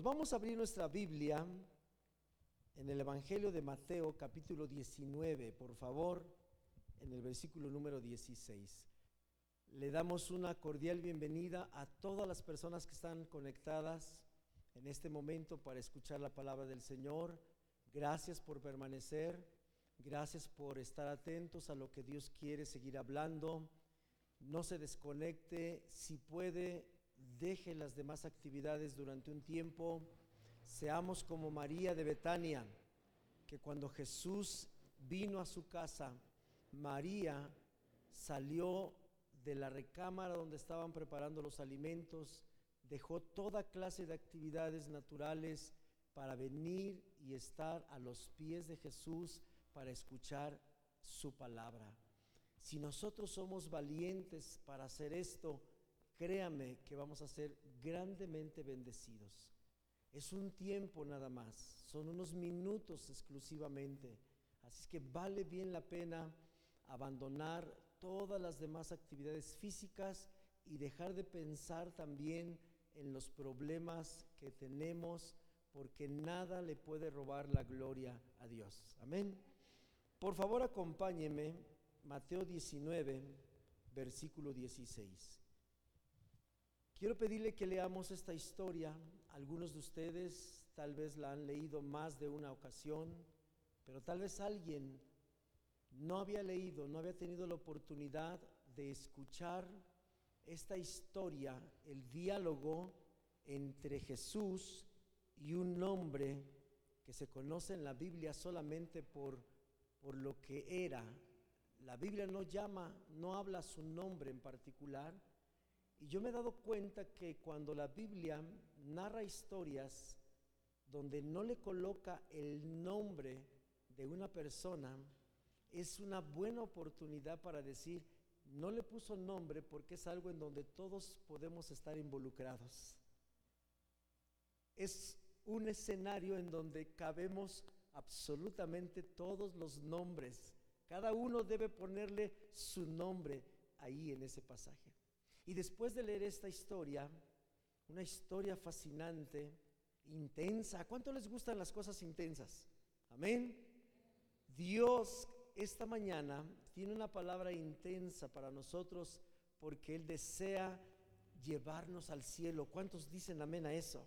Hermanos, vamos a abrir nuestra Biblia en el Evangelio de Mateo capítulo 19, por favor, en el versículo número 16. Le damos una cordial bienvenida a todas las personas que están conectadas en este momento para escuchar la palabra del Señor. Gracias por permanecer, gracias por estar atentos a lo que Dios quiere seguir hablando. No se desconecte, si puede, deje las demás actividades durante un tiempo. Seamos como María de Betania, que cuando Jesús vino a su casa, María salió de la recámara donde estaban preparando los alimentos, dejó toda clase de actividades naturales para venir y estar a los pies de Jesús para escuchar su palabra. Si nosotros somos valientes para hacer esto, créame que vamos a ser grandemente bendecidos. Es un tiempo nada más, son unos minutos exclusivamente. Así que vale bien la pena abandonar todas las demás actividades físicas y dejar de pensar también en los problemas que tenemos, porque nada le puede robar la gloria a Dios. Amén. Por favor, acompáñeme, Mateo 19, versículo 16. Quiero pedirle que leamos esta historia. Algunos de ustedes tal vez la han leído más de una ocasión, pero tal vez alguien no había leído, no había tenido la oportunidad de escuchar esta historia, el diálogo entre Jesús y un hombre que se conoce en la Biblia solamente por, por lo que era. La Biblia no llama, no habla su nombre en particular, y yo me he dado cuenta que cuando la Biblia narra historias donde no le coloca el nombre de una persona, es una buena oportunidad para decir, no le puso nombre porque es algo en donde todos podemos estar involucrados. Es un escenario en donde cabemos absolutamente todos los nombres. Cada uno debe ponerle su nombre ahí en ese pasaje. Y después de leer esta historia, una historia fascinante, intensa, ¿cuánto les gustan las cosas intensas? Amén. Dios esta mañana tiene una palabra intensa para nosotros porque Él desea llevarnos al cielo. ¿Cuántos dicen amén a eso?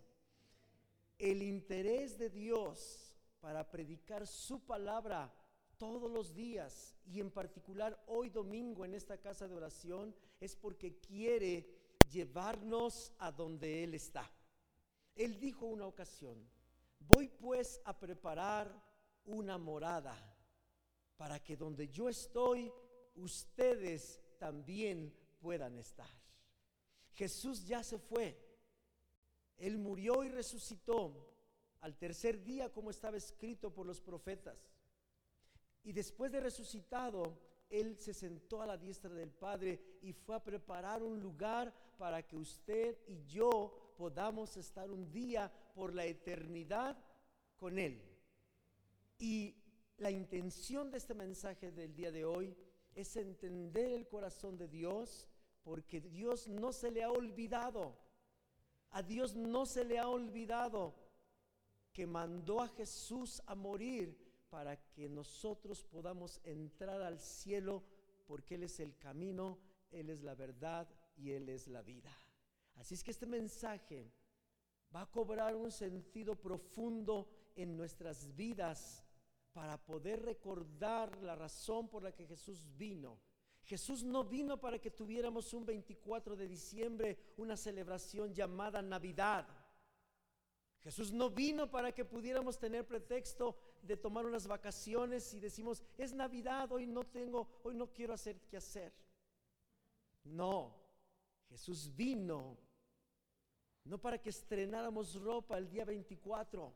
El interés de Dios para predicar su palabra todos los días y en particular hoy domingo en esta casa de oración es porque quiere llevarnos a donde Él está. Él dijo una ocasión, voy pues a preparar una morada para que donde yo estoy, ustedes también puedan estar. Jesús ya se fue. Él murió y resucitó al tercer día como estaba escrito por los profetas. Y después de resucitado, Él se sentó a la diestra del Padre y fue a preparar un lugar para que usted y yo podamos estar un día por la eternidad con Él. Y la intención de este mensaje del día de hoy es entender el corazón de Dios, porque Dios no se le ha olvidado. A Dios no se le ha olvidado que mandó a Jesús a morir para que nosotros podamos entrar al cielo, porque Él es el camino, Él es la verdad y Él es la vida. Así es que este mensaje va a cobrar un sentido profundo en nuestras vidas para poder recordar la razón por la que Jesús vino. Jesús no vino para que tuviéramos un 24 de diciembre una celebración llamada Navidad. Jesús no vino para que pudiéramos tener pretexto de tomar unas vacaciones y decimos, es Navidad, hoy no tengo, hoy no quiero hacer qué hacer. No, Jesús vino no para que estrenáramos ropa el día 24,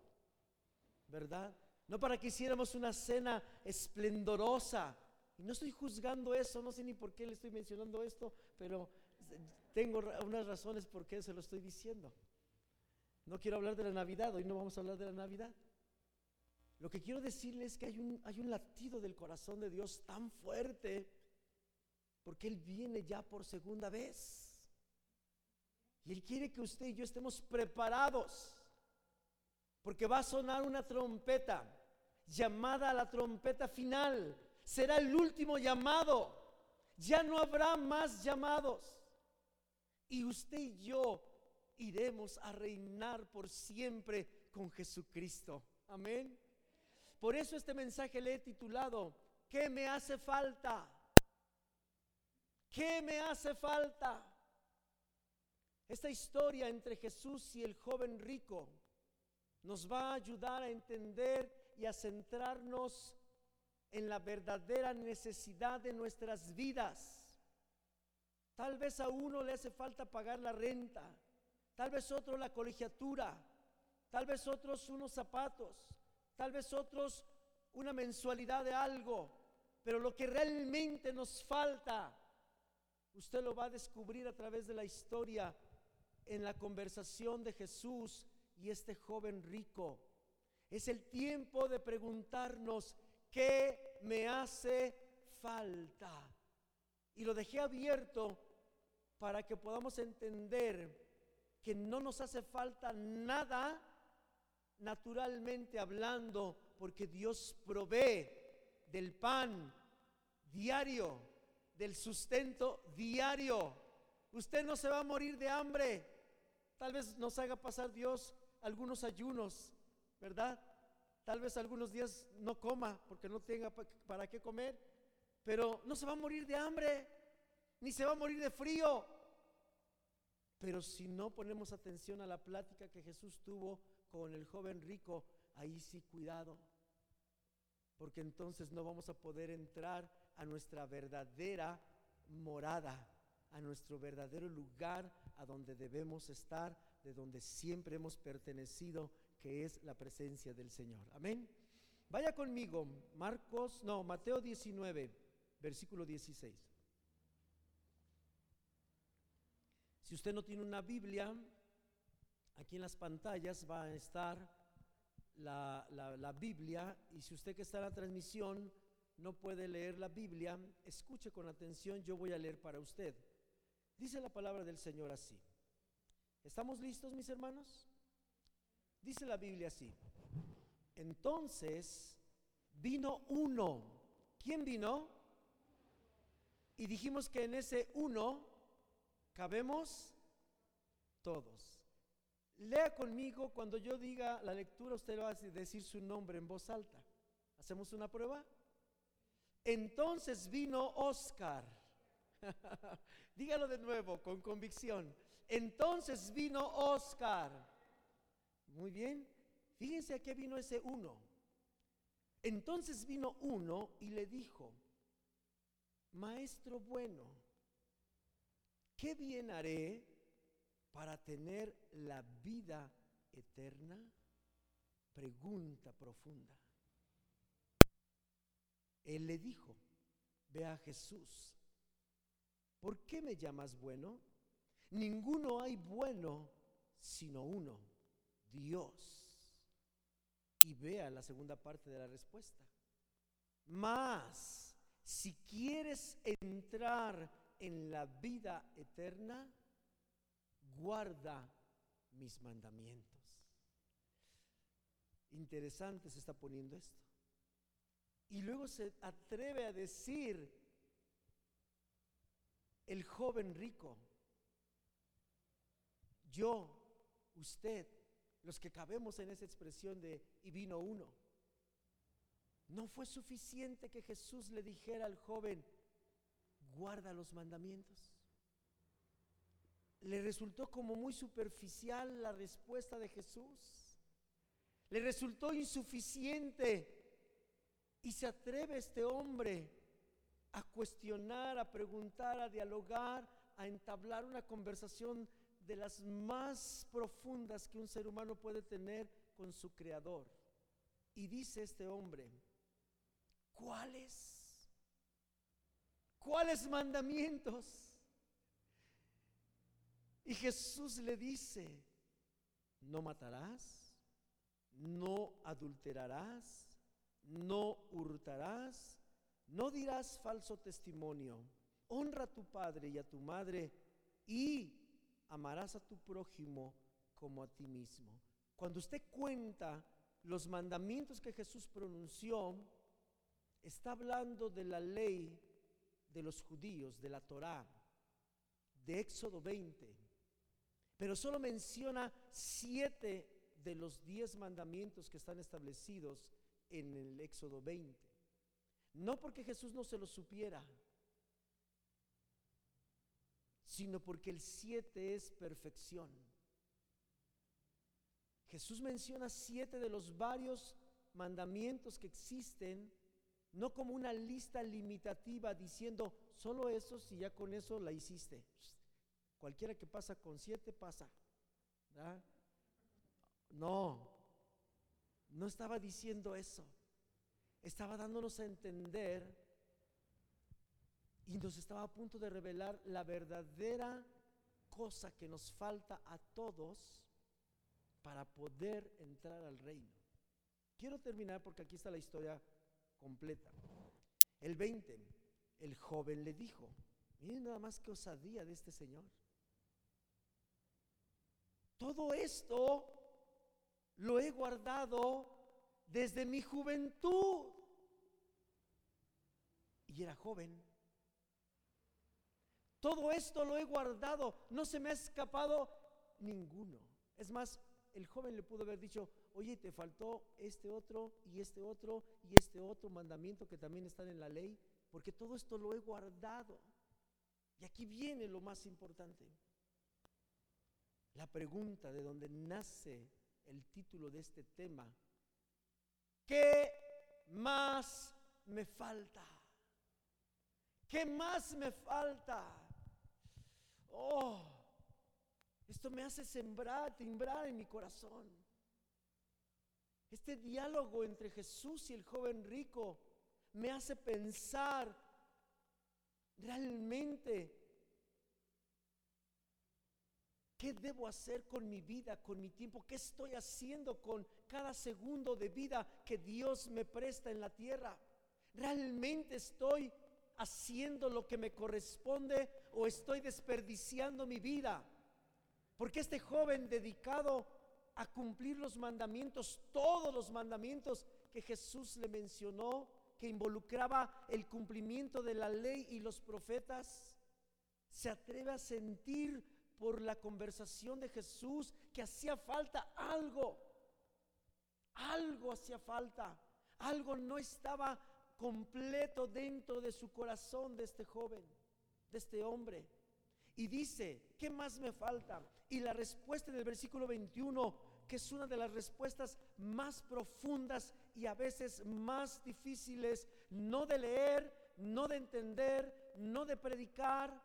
¿verdad? No para que hiciéramos una cena esplendorosa. Y no estoy juzgando eso, no sé ni por qué le estoy mencionando esto, pero tengo unas razones por qué se lo estoy diciendo. No quiero hablar de la Navidad, hoy no vamos a hablar de la Navidad. Lo que quiero decirles es que hay un, hay un latido del corazón de Dios tan fuerte porque Él viene ya por segunda vez. Y Él quiere que usted y yo estemos preparados porque va a sonar una trompeta llamada a la trompeta final. Será el último llamado. Ya no habrá más llamados. Y usted y yo iremos a reinar por siempre con Jesucristo. Amén. Por eso este mensaje le he titulado, ¿qué me hace falta? ¿Qué me hace falta? Esta historia entre Jesús y el joven rico nos va a ayudar a entender y a centrarnos en la verdadera necesidad de nuestras vidas. Tal vez a uno le hace falta pagar la renta, tal vez otro la colegiatura, tal vez otros unos zapatos, tal vez otros una mensualidad de algo, pero lo que realmente nos falta, usted lo va a descubrir a través de la historia en la conversación de Jesús y este joven rico. Es el tiempo de preguntarnos, ¿qué me hace falta? Y lo dejé abierto para que podamos entender que no nos hace falta nada naturalmente hablando, porque Dios provee del pan diario, del sustento diario. Usted no se va a morir de hambre. Tal vez nos haga pasar Dios algunos ayunos, ¿verdad? Tal vez algunos días no coma porque no tenga para qué comer, pero no se va a morir de hambre, ni se va a morir de frío. Pero si no ponemos atención a la plática que Jesús tuvo con el joven rico, ahí sí cuidado, porque entonces no vamos a poder entrar a nuestra verdadera morada, a nuestro verdadero lugar, a donde debemos estar, de donde siempre hemos pertenecido, que es la presencia del Señor. Amén. Vaya conmigo, Marcos, no, Mateo 19, versículo 16. Si usted no tiene una Biblia, aquí en las pantallas va a estar la, la, Biblia y si usted que está en la transmisión no puede leer la Biblia, escuche con atención, yo voy a leer para usted. Dice la palabra del Señor así. ¿Estamos listos, mis hermanos? Dice la Biblia así. Entonces vino uno. ¿Quién vino? Y dijimos que en ese uno cabemos todos. Lea conmigo, cuando yo diga la lectura, usted va a decir su nombre en voz alta. ¿Hacemos una prueba? Entonces vino Oscar. Dígalo de nuevo, con convicción. Entonces vino Oscar. Muy bien. Fíjense a qué vino ese uno. Entonces vino uno y le dijo, Maestro bueno, ¿qué bien haré para tener la vida eterna? Pregunta profunda. Él le dijo, ve a Jesús. ¿Por qué me llamas bueno? Ninguno hay bueno sino uno, Dios. Y vea la segunda parte de la respuesta. Mas, si quieres entrar en la vida eterna, guarda mis mandamientos. Interesante se está poniendo esto. Y luego se atreve a decir el joven rico, yo, usted, los que cabemos en esa expresión de y vino uno. No fue suficiente que Jesús le dijera al joven, guarda los mandamientos le resultó como muy superficial la respuesta de Jesús. Le resultó insuficiente. Y se atreve este hombre a cuestionar, a preguntar, a dialogar, a entablar una conversación de las más profundas que un ser humano puede tener con su creador. Y dice este hombre, ¿cuáles? ¿Cuáles mandamientos? Y Jesús le dice, no matarás, no adulterarás, no hurtarás, no dirás falso testimonio, honra a tu padre y a tu madre y amarás a tu prójimo como a ti mismo. cuando usted cuenta los mandamientos que Jesús pronunció, está hablando de la ley de los judíos, de la Torá, de Éxodo 20, pero solo menciona siete de los diez mandamientos que están establecidos en el Éxodo 20. No porque Jesús no se lo supiera, sino porque el siete es perfección. Jesús menciona siete de los varios mandamientos que existen, no como una lista limitativa diciendo solo eso y ya con eso la hiciste. Cualquiera que pasa con siete pasa. No, no estaba diciendo eso. Estaba dándonos a entender y nos estaba a punto de revelar la verdadera cosa que nos falta a todos para poder entrar al reino. Quiero terminar porque aquí está la historia completa. El 20, el joven le dijo, miren nada más que osadía de este señor. Todo esto lo he guardado desde mi juventud. Y era joven. Todo esto lo he guardado, no se me ha escapado ninguno. Es más, el joven le pudo haber dicho, oye, te faltó este otro y este otro y este otro mandamiento que también están en la ley, porque todo esto lo he guardado. Y aquí viene lo más importante. La pregunta de donde nace el título de este tema. ¿Qué más me falta? ¿Qué más me falta? Oh, esto me hace sembrar, timbrar en mi corazón. Este diálogo entre Jesús y el joven rico me hace pensar realmente ¿Qué debo hacer con mi vida, con mi tiempo? ¿Qué estoy haciendo con cada segundo de vida que Dios me presta en la tierra? ¿Realmente estoy haciendo lo que me corresponde o estoy desperdiciando mi vida? Porque este joven dedicado a cumplir los mandamientos, todos los mandamientos que Jesús le mencionó, que involucraba el cumplimiento de la ley y los profetas, se atreve a sentir por la conversación de Jesús que hacía falta algo. Algo hacía falta. Algo no estaba completo dentro de su corazón de este joven, de este hombre. Y dice, ¿qué más me falta? Y la respuesta del versículo 21, que es una de las respuestas más profundas y a veces más difíciles, no de leer, no de entender, no de predicar,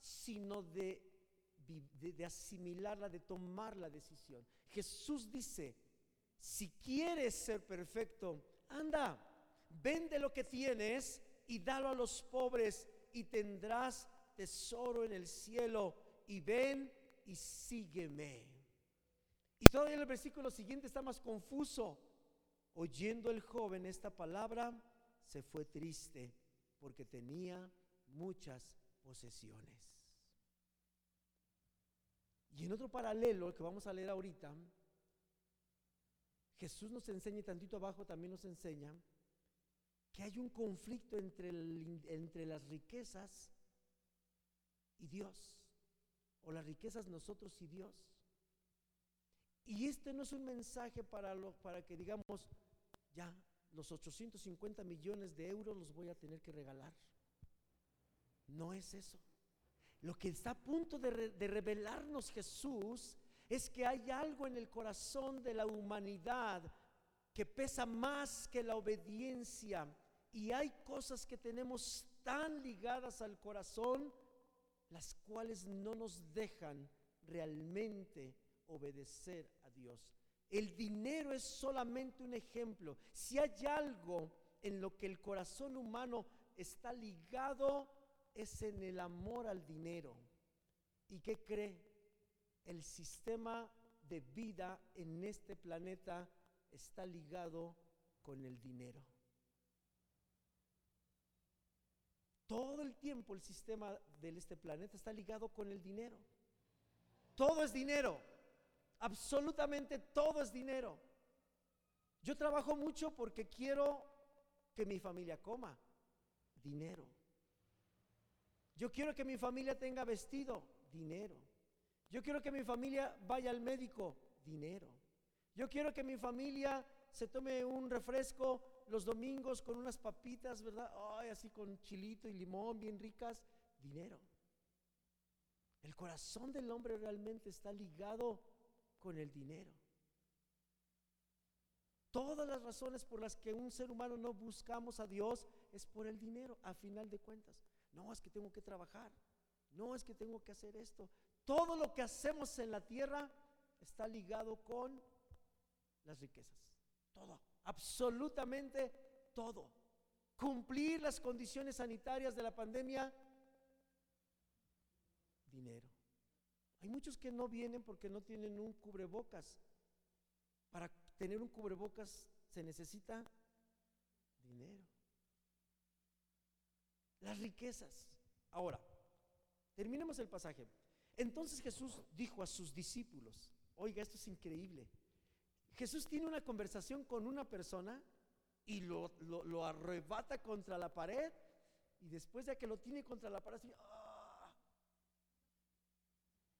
sino de de, asimilarla, de tomar la decisión. Jesús dice, si quieres ser perfecto, anda, vende lo que tienes y dalo a los pobres y tendrás tesoro en el cielo y ven y sígueme. Y todavía el versículo siguiente está más confuso. Oyendo el joven esta palabra, se fue triste porque tenía muchas posesiones. Y en otro paralelo que vamos a leer ahorita, Jesús nos enseña, y tantito abajo también nos enseña, que hay un conflicto entre, entre las riquezas y Dios, o las riquezas nosotros y Dios. Y este no es un mensaje para, lo, para que digamos, ya, los 850 millones de euros los voy a tener que regalar. No es eso. Lo que está a punto de, revelarnos Jesús es que hay algo en el corazón de la humanidad que pesa más que la obediencia y hay cosas que tenemos tan ligadas al corazón las cuales no nos dejan realmente obedecer a Dios. El dinero es solamente un ejemplo. Si hay algo en lo que el corazón humano está ligado, es en el amor al dinero. ¿Y qué cree? El sistema de vida en este planeta está ligado con el dinero. Todo el tiempo el sistema de este planeta está ligado con el dinero. Todo es dinero. Absolutamente todo es dinero. Yo trabajo mucho porque quiero que mi familia coma. Dinero. Yo quiero que mi familia tenga vestido. Dinero. Yo quiero que mi familia vaya al médico. Dinero. Yo quiero que mi familia se tome un refresco los domingos con unas papitas, ¿verdad? Ay, así con chilito y limón, bien ricas. Dinero. El corazón del hombre realmente está ligado con el dinero. Todas las razones por las que un ser humano no buscamos a Dios es por el dinero, a final de cuentas. No es que tengo que trabajar, no es que tengo que hacer esto. Todo lo que hacemos en la tierra está ligado con las riquezas. Todo, absolutamente todo. Cumplir las condiciones sanitarias de la pandemia, dinero. Hay muchos que no vienen porque no tienen un cubrebocas. Para tener un cubrebocas se necesita dinero. Las riquezas. Ahora, terminemos el pasaje. Entonces Jesús dijo a sus discípulos, oiga, esto es increíble. Jesús tiene una conversación con una persona y lo, arrebata contra la pared y después de que lo tiene contra la pared, ¡ah!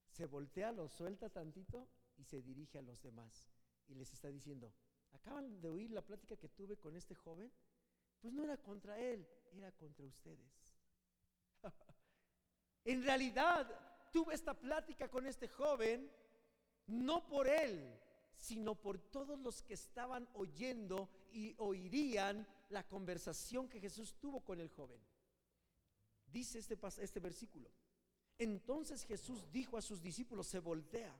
se voltea, lo suelta tantito y se dirige a los demás y les está diciendo, acaban de oír la plática que tuve con este joven, pues no era contra él, era contra ustedes. en realidad, tuve esta plática con este joven no por él, sino por todos los que estaban oyendo y oirían la conversación que Jesús tuvo con el joven. Dice este, este versículo. Entonces Jesús dijo a sus discípulos, se voltea,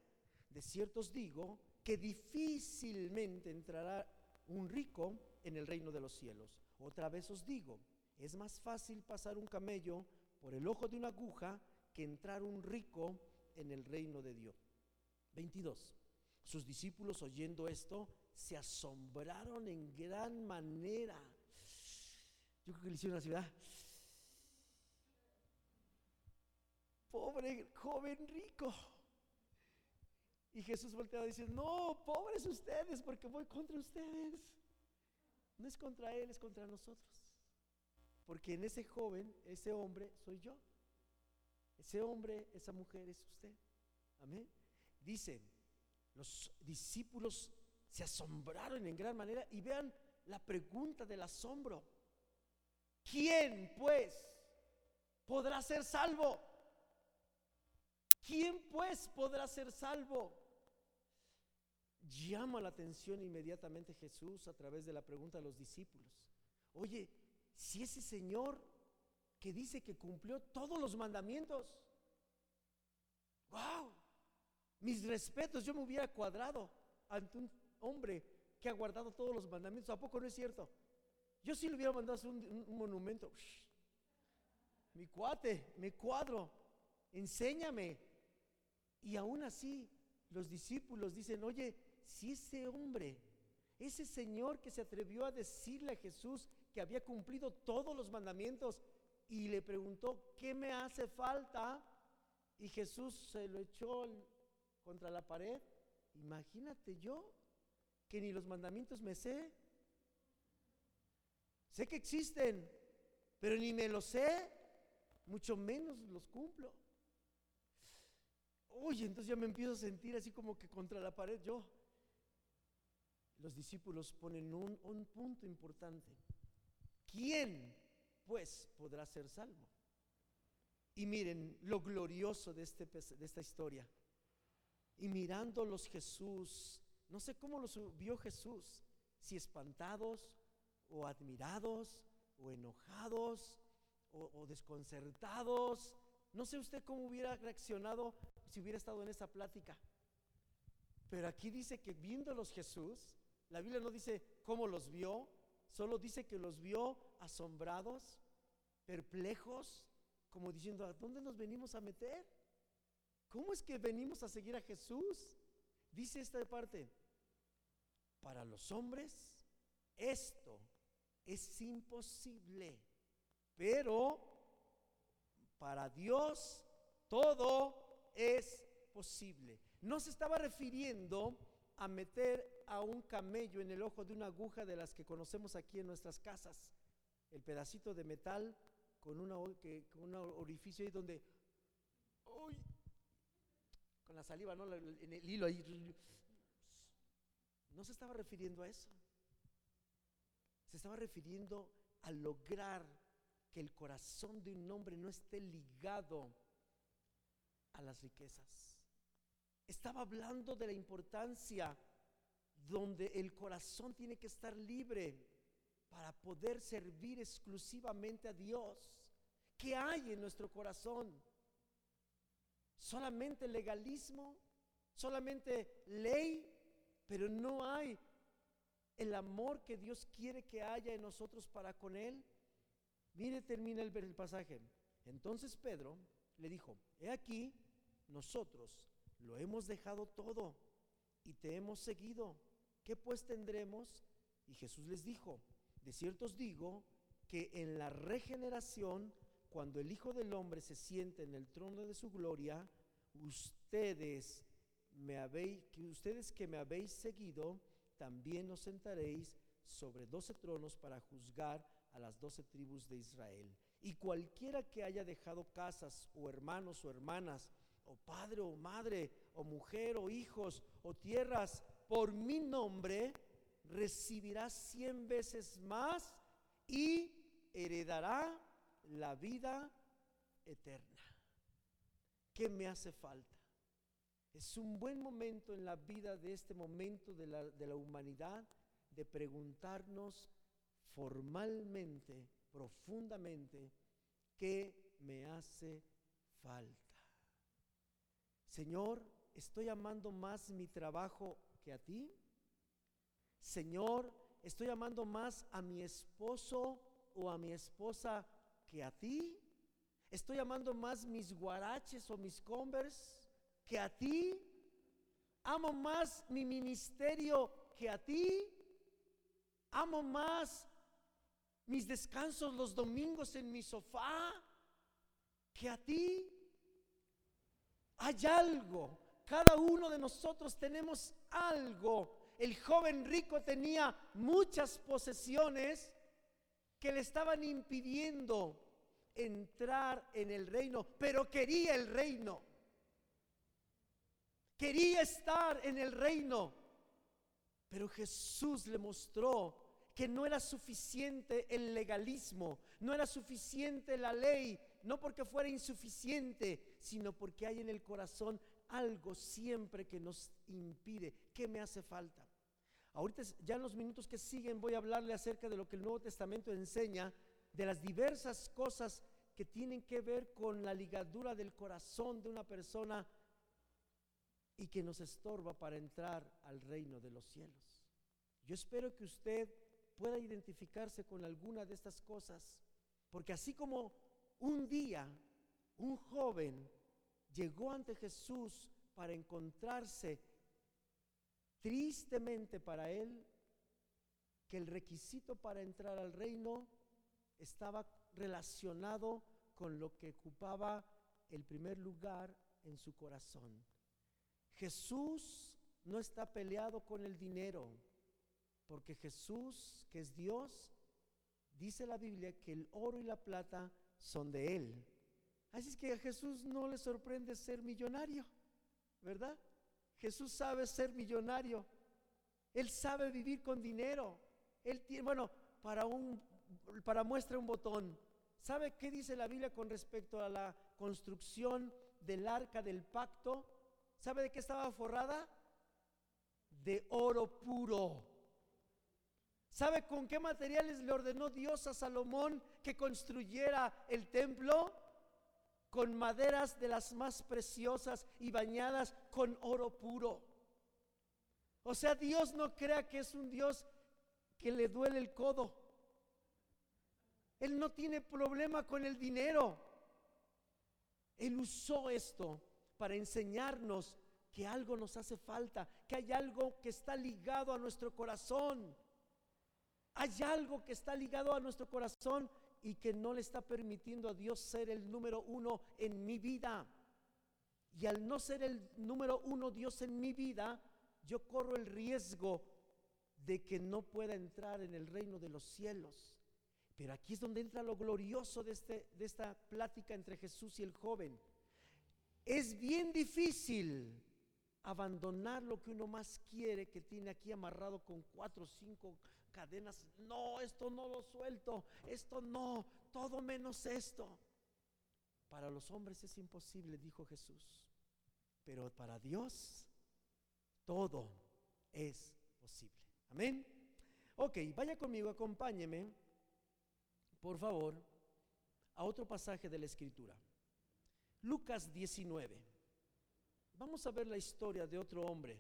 de cierto os digo que difícilmente entrará un rico en el reino de los cielos. Otra vez os digo, es más fácil pasar un camello por el ojo de una aguja que entrar un rico en el reino de Dios. 22. Sus discípulos oyendo esto se asombraron en gran manera. Yo creo que le hicieron la ciudad. Pobre joven rico. Y Jesús volteaba y dice, no, pobres ustedes, porque voy contra ustedes. No es contra él, es contra nosotros. Porque en ese joven, ese hombre, soy yo. Ese hombre, esa mujer es usted. Amén. Dice, los discípulos se asombraron en gran manera y vean la pregunta del asombro. ¿Quién pues podrá ser salvo? ¿Quién pues podrá ser salvo? Llama la atención inmediatamente Jesús a través de la pregunta de los discípulos. Oye, si ese Señor que dice que cumplió todos los mandamientos, wow, mis respetos, yo me hubiera cuadrado ante un hombre que ha guardado todos los mandamientos. ¿A poco no es cierto? Yo sí le hubiera mandado un, monumento. mi cuate, me cuadro, enséñame. Y aún así, los discípulos dicen, oye, si ese hombre, ese Señor que se atrevió a decirle a Jesús que había cumplido todos los mandamientos y le preguntó, ¿qué me hace falta? Y Jesús se lo echó contra la pared. Imagínate yo que ni los mandamientos me sé. Sé que existen, pero ni me los sé, mucho menos los cumplo. Oye, entonces ya me empiezo a sentir así como que contra la pared yo. Los discípulos ponen un punto importante. ¿Quién, pues, podrá ser salvo? Y miren lo glorioso de, este, de esta historia. Y mirándolos Jesús, no sé cómo los vio Jesús, si espantados o admirados o enojados o, desconcertados. No sé usted cómo hubiera reaccionado si hubiera estado en esa plática. Pero aquí dice que viéndolos Jesús, la Biblia no dice cómo los vio, solo dice que los vio asombrados, perplejos, como diciendo, ¿a dónde nos venimos a meter? ¿Cómo es que venimos a seguir a Jesús? Dice esta parte, para los hombres esto es imposible, pero para Dios todo es posible. no se estaba refiriendo a meter a un camello en el ojo de una aguja de las que conocemos aquí en nuestras casas. El pedacito de metal con, una, que, un orificio ahí donde, con la saliva, ¿no? en el hilo. No se estaba refiriendo a eso. Se estaba refiriendo a lograr que el corazón de un hombre no esté ligado a las riquezas. Estaba hablando de la importancia donde el corazón tiene que estar libre para poder servir exclusivamente a Dios. ¿Qué hay en nuestro corazón? Solamente legalismo, solamente ley, pero no hay el amor que Dios quiere que haya en nosotros para con Él. Mire, termina el, el pasaje. Entonces Pedro le dijo, he aquí, nosotros lo hemos dejado todo y te hemos seguido. ¿Qué pues tendremos? Y Jesús les dijo, de cierto os digo que en la regeneración, cuando el Hijo del Hombre se siente en el trono de su gloria, ustedes me habéis, que ustedes que me habéis seguido, también os sentaréis sobre doce tronos para juzgar a las doce tribus de Israel. Y cualquiera que haya dejado casas o hermanos o hermanas, o padre o madre, o mujer o hijos, o tierras, por mi nombre, recibirá cien veces más y heredará la vida eterna. ¿Qué me hace falta? Es un buen momento en la vida de este momento de la, de la humanidad de preguntarnos formalmente, profundamente, ¿qué me hace falta? Señor, ¿estoy amando más mi trabajo que a ti? Señor, ¿estoy amando más a mi esposo o a mi esposa que a ti? ¿Estoy amando más mis guaraches o mis converse que a ti? ¿Amo más mi ministerio que a ti? ¿Amo más mis descansos los domingos en mi sofá que a ti? Hay algo. Cada uno de nosotros tenemos algo. El joven rico tenía muchas posesiones que le estaban impidiendo entrar en el reino, pero quería el reino. Quería estar en el reino. Pero Jesús le mostró que no era suficiente el legalismo, no era suficiente la ley, no porque fuera insuficiente, sino porque hay en el corazón algo siempre que nos impide. ¿Qué me hace falta? Ahorita, ya en los minutos que siguen, voy a hablarle acerca de lo que el Nuevo Testamento enseña, de las diversas cosas que tienen que ver con la ligadura del corazón de una persona y que nos estorba para entrar al reino de los cielos. Yo espero que usted pueda identificarse con alguna de estas cosas, porque así como un día un joven llegó ante Jesús para encontrarse tristemente para él que el requisito para entrar al reino estaba relacionado con lo que ocupaba el primer lugar en su corazón. Jesús no está peleado con el dinero, porque Jesús, que es Dios, dice la Biblia que el oro y la plata son de Él. Así es que a Jesús no le sorprende ser millonario, ¿verdad? Jesús sabe ser millonario. Él sabe vivir con dinero. Él tiene, bueno, para un para muestra un botón. ¿Sabe qué dice la Biblia con respecto a la construcción del arca del pacto? ¿Sabe de qué estaba forrada? De oro puro. ¿Sabe con qué materiales le ordenó Dios a Salomón que construyera el templo? Con maderas de las más preciosas y bañadas con oro puro. O sea, Dios no crea que es un Dios que le duele el codo. Él no tiene problema con el dinero. Él usó esto para enseñarnos que algo nos hace falta, que hay algo que está ligado a nuestro corazón hay algo que está ligado a nuestro corazón y que no le está permitiendo a Dios ser el número uno en mi vida. Y al no ser el número uno Dios en mi vida, yo corro el riesgo de que no pueda entrar en el reino de los cielos. Pero aquí es donde entra lo glorioso de, este, de esta plática entre Jesús y el joven. Es bien difícil abandonar lo que uno más quiere, que tiene aquí amarrado con cuatro o cinco cadenas. No, esto no lo suelto, esto no, todo menos esto. Para los hombres es imposible, dijo Jesús, pero para Dios todo es posible. Amén. Ok, vaya conmigo, acompáñeme, por favor, a otro pasaje de la Escritura. Lucas 19. Vamos a ver la historia de otro hombre.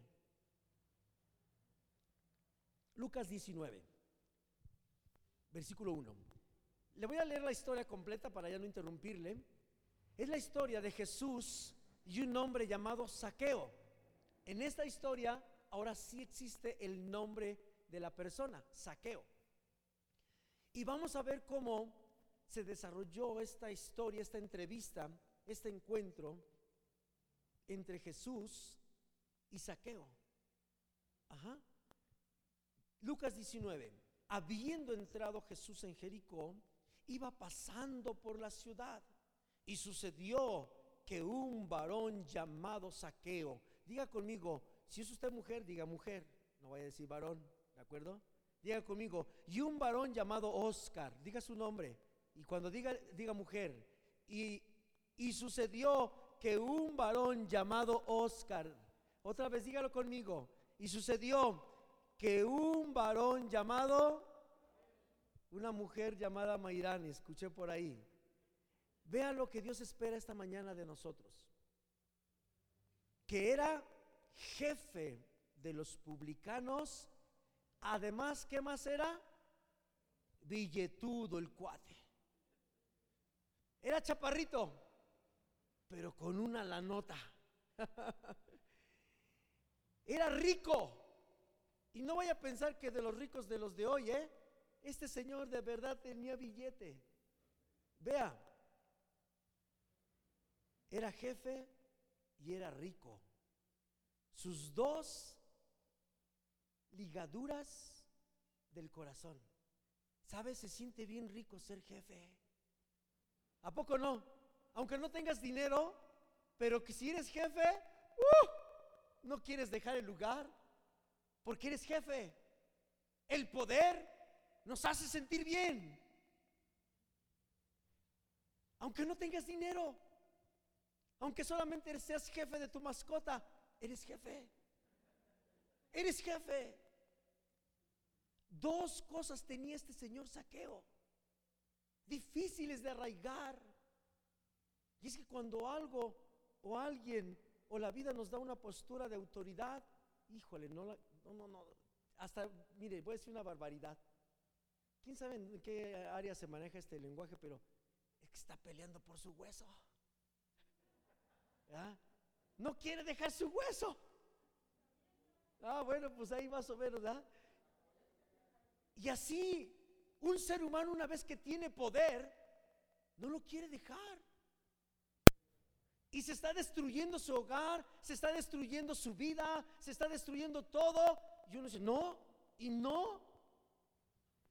Lucas 19, versículo 1. Le voy a leer la historia completa para ya no interrumpirle. Es la historia de Jesús y un hombre llamado Saqueo. En esta historia ahora sí existe el nombre de la persona, Saqueo. Y vamos a ver cómo se desarrolló esta historia, esta entrevista, este encuentro entre Jesús y Saqueo. Ajá. Lucas 19. Habiendo entrado Jesús en Jericó, iba pasando por la ciudad y sucedió que un varón llamado Saqueo, diga conmigo, si es usted mujer, diga mujer, no vaya a decir varón, ¿de acuerdo? Diga conmigo, y un varón llamado Oscar, diga su nombre, y cuando diga, diga mujer, y, y sucedió que un varón llamado Oscar, otra vez dígalo conmigo, y sucedió que un varón llamado, una mujer llamada Mayrani, escuché por ahí, Vea lo que Dios espera esta mañana de nosotros. Que era jefe de los publicanos. Además, ¿qué más era? Billetudo el cuate. Era chaparrito, pero con una lanota. era rico. Y no vaya a pensar que de los ricos de los de hoy, ¿eh? Este señor de verdad tenía billete. Vea, era jefe y era rico. Sus dos ligaduras del corazón. ¿Sabes? Se siente bien rico ser jefe. ¿A poco no? Aunque no tengas dinero, pero que si eres jefe, ¡uh! no quieres dejar el lugar, porque eres jefe. El poder nos hace sentir bien. Aunque no tengas dinero. Aunque solamente seas jefe de tu mascota, eres jefe. Eres jefe. Dos cosas tenía este señor saqueo, difíciles de arraigar. Y es que cuando algo o alguien o la vida nos da una postura de autoridad, híjole, no, no, no, no, hasta, mire, voy a decir una barbaridad. ¿Quién sabe en qué área se maneja este lenguaje? Pero es que está peleando por su hueso. No quiere dejar su hueso. Ah, bueno, pues ahí más o menos, ¿verdad? Y así, un ser humano una vez que tiene poder, no lo quiere dejar. Y se está destruyendo su hogar, se está destruyendo su vida, se está destruyendo todo. Y uno dice, no, y no.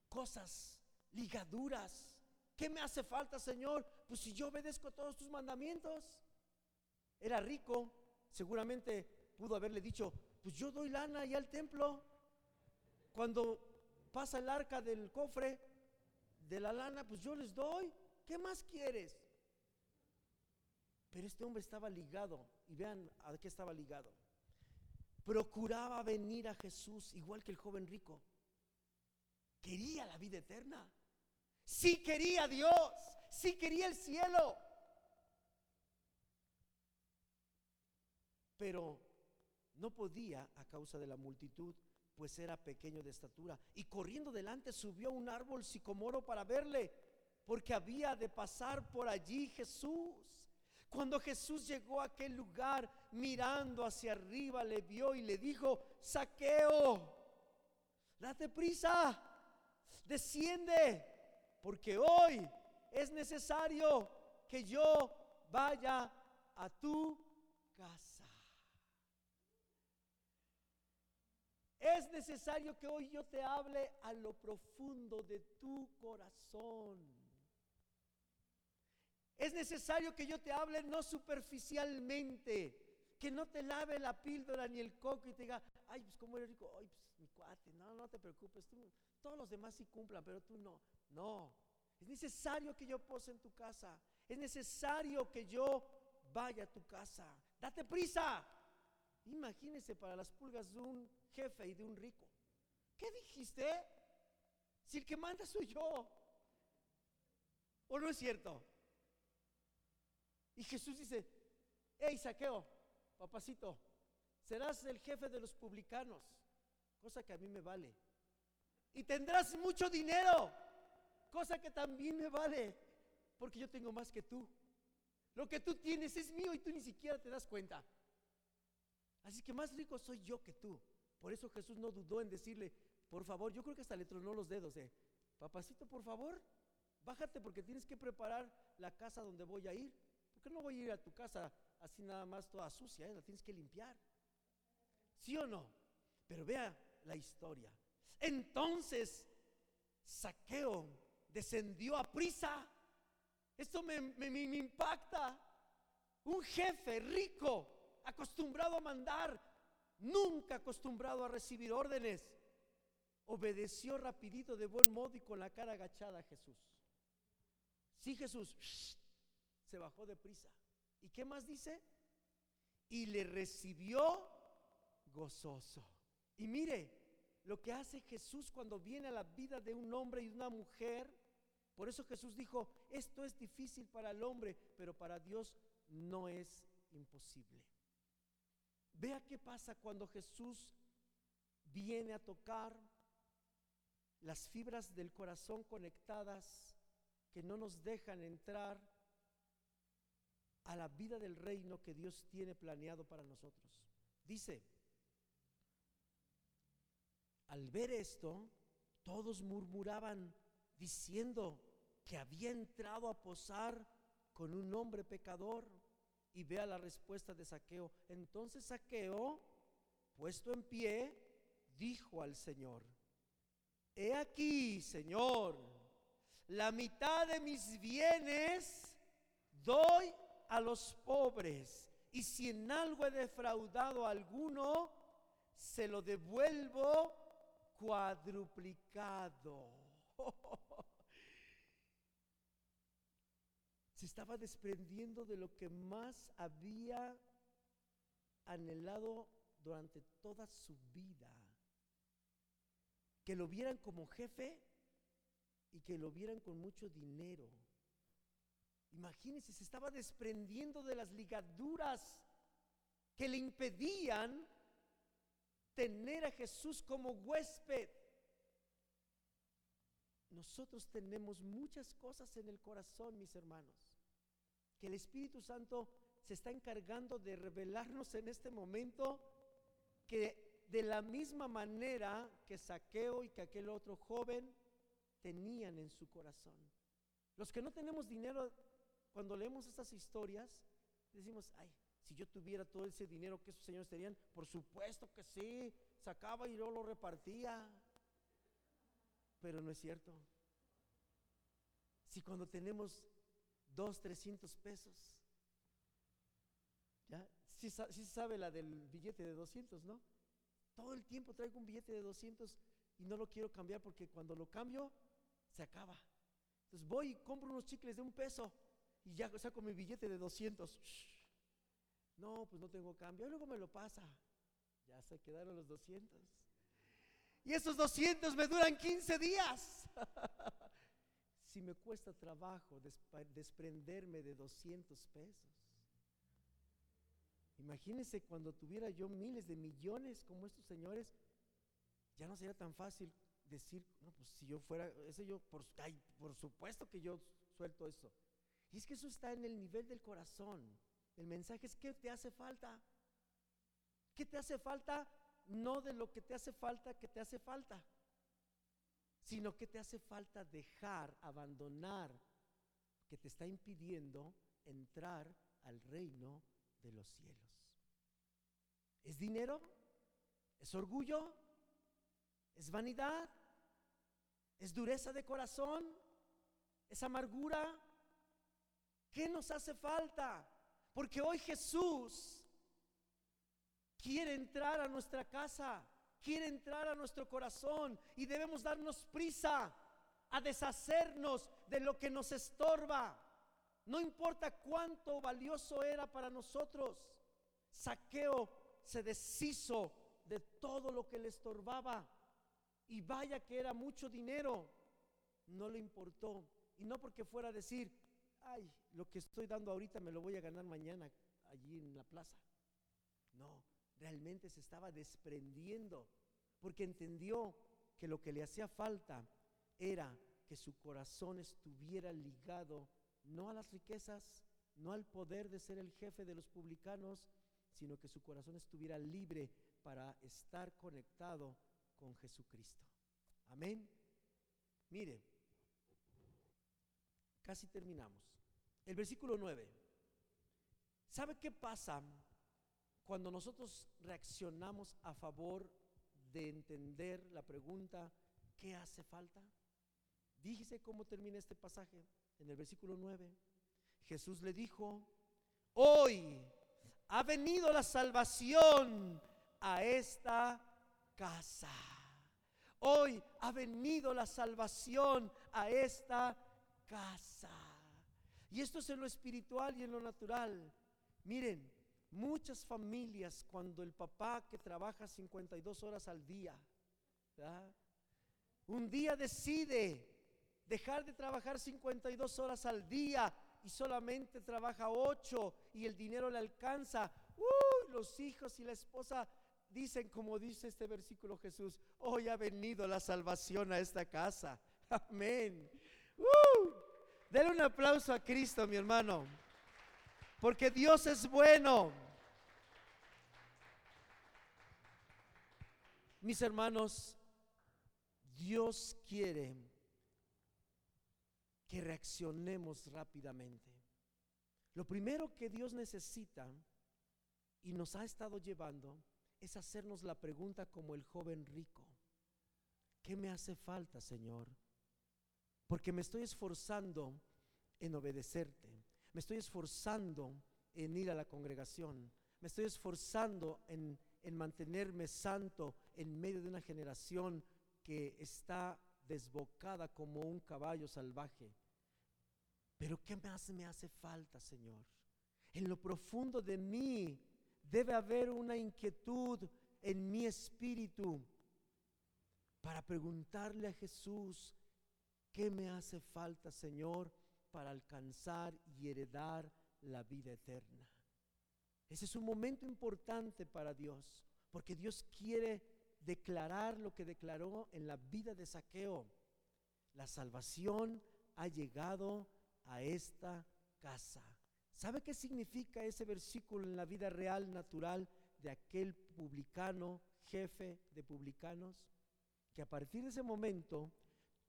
Cosas, ligaduras. ¿Qué me hace falta, Señor? Pues si yo obedezco todos tus mandamientos. Era rico, seguramente pudo haberle dicho, pues yo doy lana y al templo. Cuando pasa el arca del cofre de la lana, pues yo les doy. ¿Qué más quieres? Pero este hombre estaba ligado, y vean a qué estaba ligado. Procuraba venir a Jesús igual que el joven rico. Quería la vida eterna. Sí quería Dios, sí quería el cielo. pero no podía a causa de la multitud, pues era pequeño de estatura. Y corriendo delante subió a un árbol sicomoro para verle, porque había de pasar por allí Jesús. Cuando Jesús llegó a aquel lugar, mirando hacia arriba, le vio y le dijo, saqueo, date prisa, desciende, porque hoy es necesario que yo vaya a tu casa. Es necesario que hoy yo te hable a lo profundo de tu corazón. Es necesario que yo te hable no superficialmente, que no te lave la píldora ni el coco y te diga, ay, pues cómo eres rico, ay, pues mi cuate, no, no te preocupes, tú, todos los demás sí cumplan, pero tú no. No, es necesario que yo pose en tu casa, es necesario que yo vaya a tu casa. Date prisa. Imagínese para las pulgas de un jefe y de un rico. ¿Qué dijiste? Si el que manda soy yo. ¿O no es cierto? Y Jesús dice, hey saqueo, papacito, serás el jefe de los publicanos, cosa que a mí me vale. Y tendrás mucho dinero, cosa que también me vale, porque yo tengo más que tú. Lo que tú tienes es mío y tú ni siquiera te das cuenta. Así que más rico soy yo que tú. Por eso Jesús no dudó en decirle, por favor, yo creo que hasta le tronó los dedos, eh. Papacito, por favor, bájate porque tienes que preparar la casa donde voy a ir. Porque no voy a ir a tu casa así nada más toda sucia, eh? la tienes que limpiar. ¿Sí o no? Pero vea la historia. Entonces, Saqueo descendió a prisa. Esto me, impacta. Un jefe rico, acostumbrado a mandar, nunca acostumbrado a recibir órdenes, obedeció rapidito de buen modo y con la cara agachada a Jesús. Sí, Jesús se bajó de prisa. ¿Y qué más dice? Y le recibió gozoso. Y mire lo que hace Jesús cuando viene a la vida de un hombre y una mujer. Por eso Jesús dijo, esto es difícil para el hombre, pero para Dios no es imposible. Vea qué pasa cuando Jesús viene a tocar las fibras del corazón conectadas que no nos dejan entrar a la vida del reino que Dios tiene planeado para nosotros. Dice, al ver esto, todos murmuraban diciendo que había entrado a posar con un hombre pecador y vea la respuesta de Saqueo. Entonces Saqueo, puesto en pie, dijo al Señor, he aquí, Señor, la mitad de mis bienes doy a los pobres, y si en algo he defraudado a alguno, se lo devuelvo cuadruplicado. se estaba desprendiendo de lo que más había anhelado durante toda su vida. Que lo vieran como jefe y que lo vieran con mucho dinero. Imagínense, se estaba desprendiendo de las ligaduras que le impedían tener a Jesús como huésped. Nosotros tenemos muchas cosas en el corazón, mis hermanos que el Espíritu Santo se está encargando de revelarnos en este momento que de la misma manera que Saqueo y que aquel otro joven tenían en su corazón. Los que no tenemos dinero, cuando leemos estas historias, decimos, ay, si yo tuviera todo ese dinero que esos señores tenían, por supuesto que sí, sacaba y yo lo repartía. Pero no es cierto. Si cuando tenemos dos, trescientos pesos. ¿Ya? Sí, sí, sabe la del billete de 200, ¿no? Todo el tiempo traigo un billete de 200 y no lo quiero cambiar porque cuando lo cambio se acaba. Entonces voy y compro unos chicles de un peso y ya saco mi billete de 200. No, pues no tengo cambio. Y luego me lo pasa. Ya se quedaron los 200. Y esos 200 me duran 15 días. si me cuesta trabajo desprenderme de 200 pesos? Imagínense cuando tuviera yo miles de millones como estos señores, ya no sería tan fácil decir, no, pues si yo fuera, ese yo, por, por supuesto que yo suelto eso. Y es que eso está en el nivel del corazón. El mensaje es, ¿qué te hace falta? ¿Qué te hace falta? No de lo que te hace falta, que te hace falta sino que te hace falta dejar, abandonar, que te está impidiendo entrar al reino de los cielos. ¿Es dinero? ¿Es orgullo? ¿Es vanidad? ¿Es dureza de corazón? ¿Es amargura? ¿Qué nos hace falta? Porque hoy Jesús quiere entrar a nuestra casa, quiere entrar a nuestro corazón y debemos darnos prisa a deshacernos de lo que nos estorba. No importa cuánto valioso era para nosotros. Saqueo se deshizo de todo lo que le estorbaba. Y vaya que era mucho dinero. No le importó. Y no porque fuera a decir, ay, lo que estoy dando ahorita me lo voy a ganar mañana allí en la plaza. No, realmente se estaba desprendiendo porque entendió que lo que le hacía falta era que su corazón estuviera ligado no a las riquezas, no al poder de ser el jefe de los publicanos, sino que su corazón estuviera libre para estar conectado con Jesucristo. Amén. Mire, casi terminamos. El versículo 9. ¿Sabe qué pasa cuando nosotros reaccionamos a favor de entender la pregunta, ¿qué hace falta? Díjese cómo termina este pasaje en el versículo 9. Jesús le dijo, hoy ha venido la salvación a esta casa. Hoy ha venido la salvación a esta casa. Y esto es en lo espiritual y en lo natural. Miren, muchas familias cuando el papá que trabaja 52 horas al día, un día decide dejar de trabajar 52 horas al día y solamente trabaja 8 y el dinero le alcanza, los hijos y la esposa dicen, como dice este versículo Jesús, hoy ha venido la salvación a esta casa. Amén. Uh, un aplauso a Cristo, mi hermano. Porque Dios es bueno. Mis hermanos, Dios quiere que reaccionemos rápidamente. Lo primero que Dios necesita y nos ha estado llevando es hacernos la pregunta como el joven rico. ¿Qué me hace falta, Señor? Porque me estoy esforzando en obedecerte. Me estoy esforzando en ir a la congregación. Me estoy esforzando en, en mantenerme santo en medio de una generación que está desbocada como un caballo salvaje. Pero ¿qué más me hace falta, Señor? En lo profundo de mí debe haber una inquietud en mi espíritu para preguntarle a Jesús, ¿qué me hace falta, Señor, para alcanzar y heredar la vida eterna? Ese es un momento importante para Dios, porque Dios quiere declarar lo que declaró en la vida de Saqueo. La salvación ha llegado a esta casa. ¿Sabe qué significa ese versículo en la vida real, natural de aquel publicano, jefe de publicanos? Que a partir de ese momento,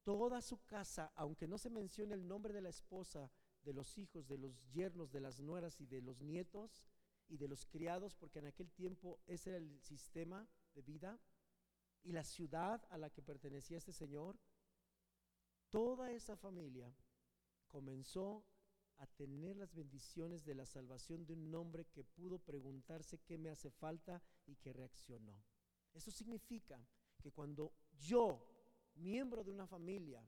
toda su casa, aunque no se mencione el nombre de la esposa, de los hijos, de los yernos, de las nueras y de los nietos y de los criados, porque en aquel tiempo ese era el sistema de vida, y la ciudad a la que pertenecía este señor, toda esa familia comenzó a tener las bendiciones de la salvación de un hombre que pudo preguntarse qué me hace falta y que reaccionó. Eso significa que cuando yo, miembro de una familia,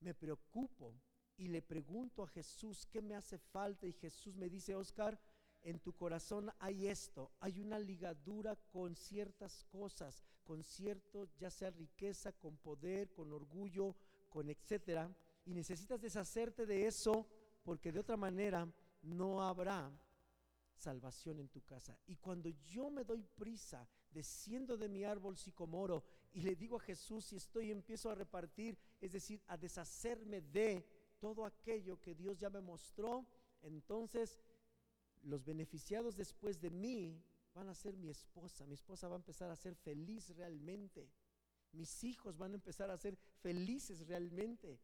me preocupo y le pregunto a Jesús qué me hace falta y Jesús me dice, Oscar, en tu corazón hay esto, hay una ligadura con ciertas cosas, con cierto, ya sea riqueza, con poder, con orgullo, con etcétera, y necesitas deshacerte de eso porque de otra manera no habrá salvación en tu casa. Y cuando yo me doy prisa, desciendo de mi árbol sicomoro y le digo a Jesús y estoy empiezo a repartir, es decir, a deshacerme de todo aquello que Dios ya me mostró, entonces los beneficiados después de mí van a ser mi esposa. Mi esposa va a empezar a ser feliz realmente. Mis hijos van a empezar a ser felices realmente.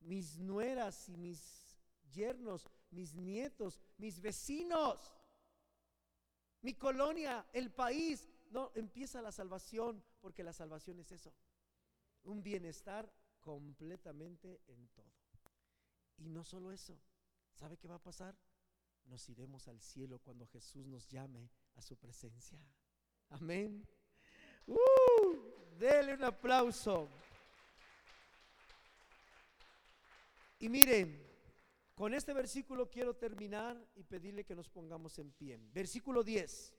Mis nueras y mis yernos, mis nietos, mis vecinos. mi colonia, el país. No, empieza la salvación porque la salvación es eso. Un bienestar completamente en todo. Y no solo eso, ¿sabe qué va a pasar? Nos iremos al cielo cuando Jesús nos llame a su presencia. Amén. Uh, dele un aplauso. Y miren, con este versículo quiero terminar y pedirle que nos pongamos en pie. Versículo 10.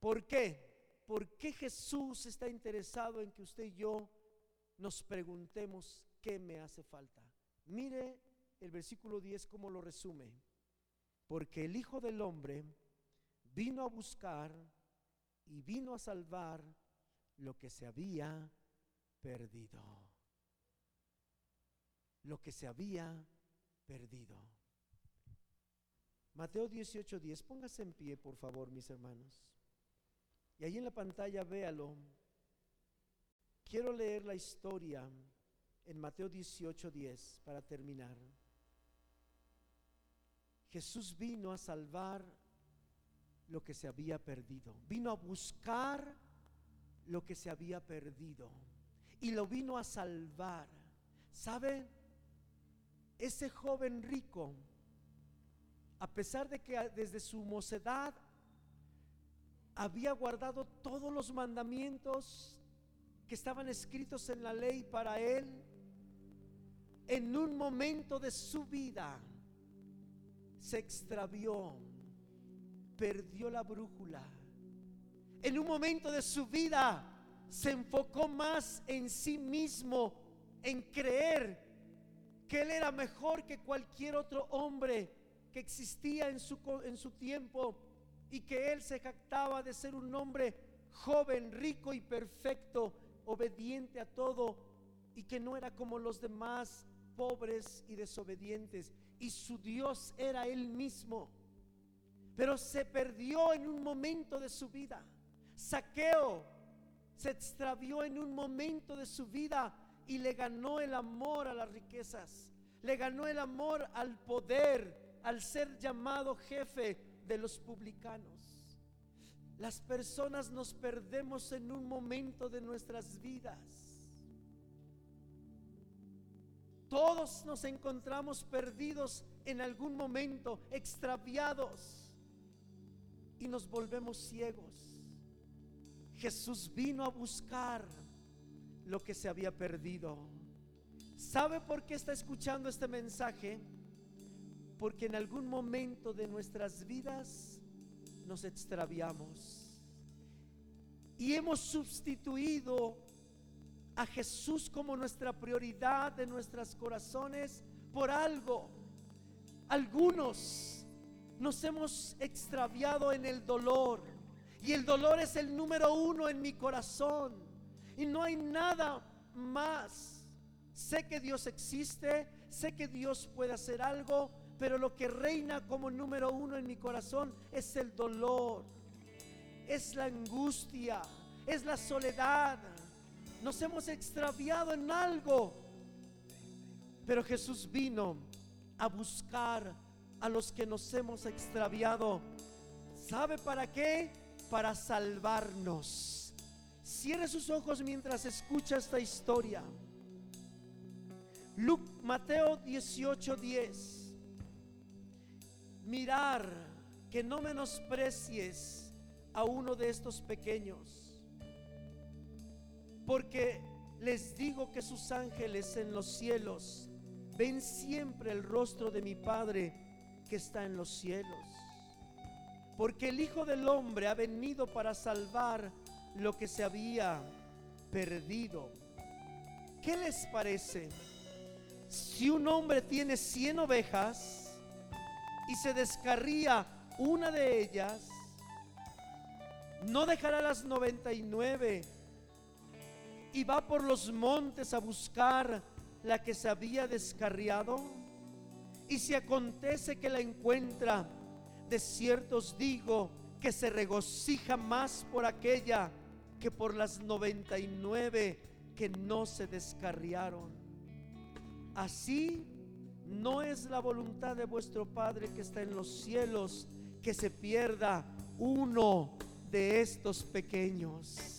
¿Por qué? ¿Por qué Jesús está interesado en que usted y yo nos preguntemos qué me hace falta? Mire el versículo 10 como lo resume. Porque el Hijo del Hombre vino a buscar y vino a salvar lo que se había perdido. Lo que se había perdido. Mateo 18:10, póngase en pie, por favor, mis hermanos. Y ahí en la pantalla véalo. Quiero leer la historia en Mateo 18:10 para terminar. Jesús vino a salvar lo que se había perdido. Vino a buscar lo que se había perdido. Y lo vino a salvar. ¿Sabe? Ese joven rico, a pesar de que desde su mocedad había guardado todos los mandamientos que estaban escritos en la ley para él, en un momento de su vida se extravió perdió la brújula. En un momento de su vida se enfocó más en sí mismo, en creer que él era mejor que cualquier otro hombre que existía en su, en su tiempo y que él se jactaba de ser un hombre joven, rico y perfecto, obediente a todo y que no era como los demás pobres y desobedientes. Y su Dios era él mismo pero se perdió en un momento de su vida. Saqueo se extravió en un momento de su vida y le ganó el amor a las riquezas, le ganó el amor al poder, al ser llamado jefe de los publicanos. Las personas nos perdemos en un momento de nuestras vidas. Todos nos encontramos perdidos en algún momento, extraviados y nos volvemos ciegos. Jesús vino a buscar lo que se había perdido. ¿Sabe por qué está escuchando este mensaje? Porque en algún momento de nuestras vidas nos extraviamos y hemos sustituido a Jesús como nuestra prioridad de nuestros corazones por algo. Algunos nos hemos extraviado en el dolor. Y el dolor es el número uno en mi corazón. Y no hay nada más. Sé que Dios existe, sé que Dios puede hacer algo, pero lo que reina como número uno en mi corazón es el dolor, es la angustia, es la soledad. Nos hemos extraviado en algo, pero Jesús vino a buscar a los que nos hemos extraviado. ¿Sabe para qué? Para salvarnos. Cierre sus ojos mientras escucha esta historia. Mateo 18:10. Mirar que no menosprecies a uno de estos pequeños, porque les digo que sus ángeles en los cielos ven siempre el rostro de mi Padre que está en los cielos. Porque el Hijo del Hombre ha venido para salvar lo que se había perdido. ¿Qué les parece? Si un hombre tiene cien ovejas y se descarría una de ellas, no dejará las 99 y va por los montes a buscar la que se había descarriado. Y si acontece que la encuentra, de cierto os digo que se regocija más por aquella que por las 99 que no se descarriaron. Así no es la voluntad de vuestro Padre que está en los cielos que se pierda uno de estos pequeños.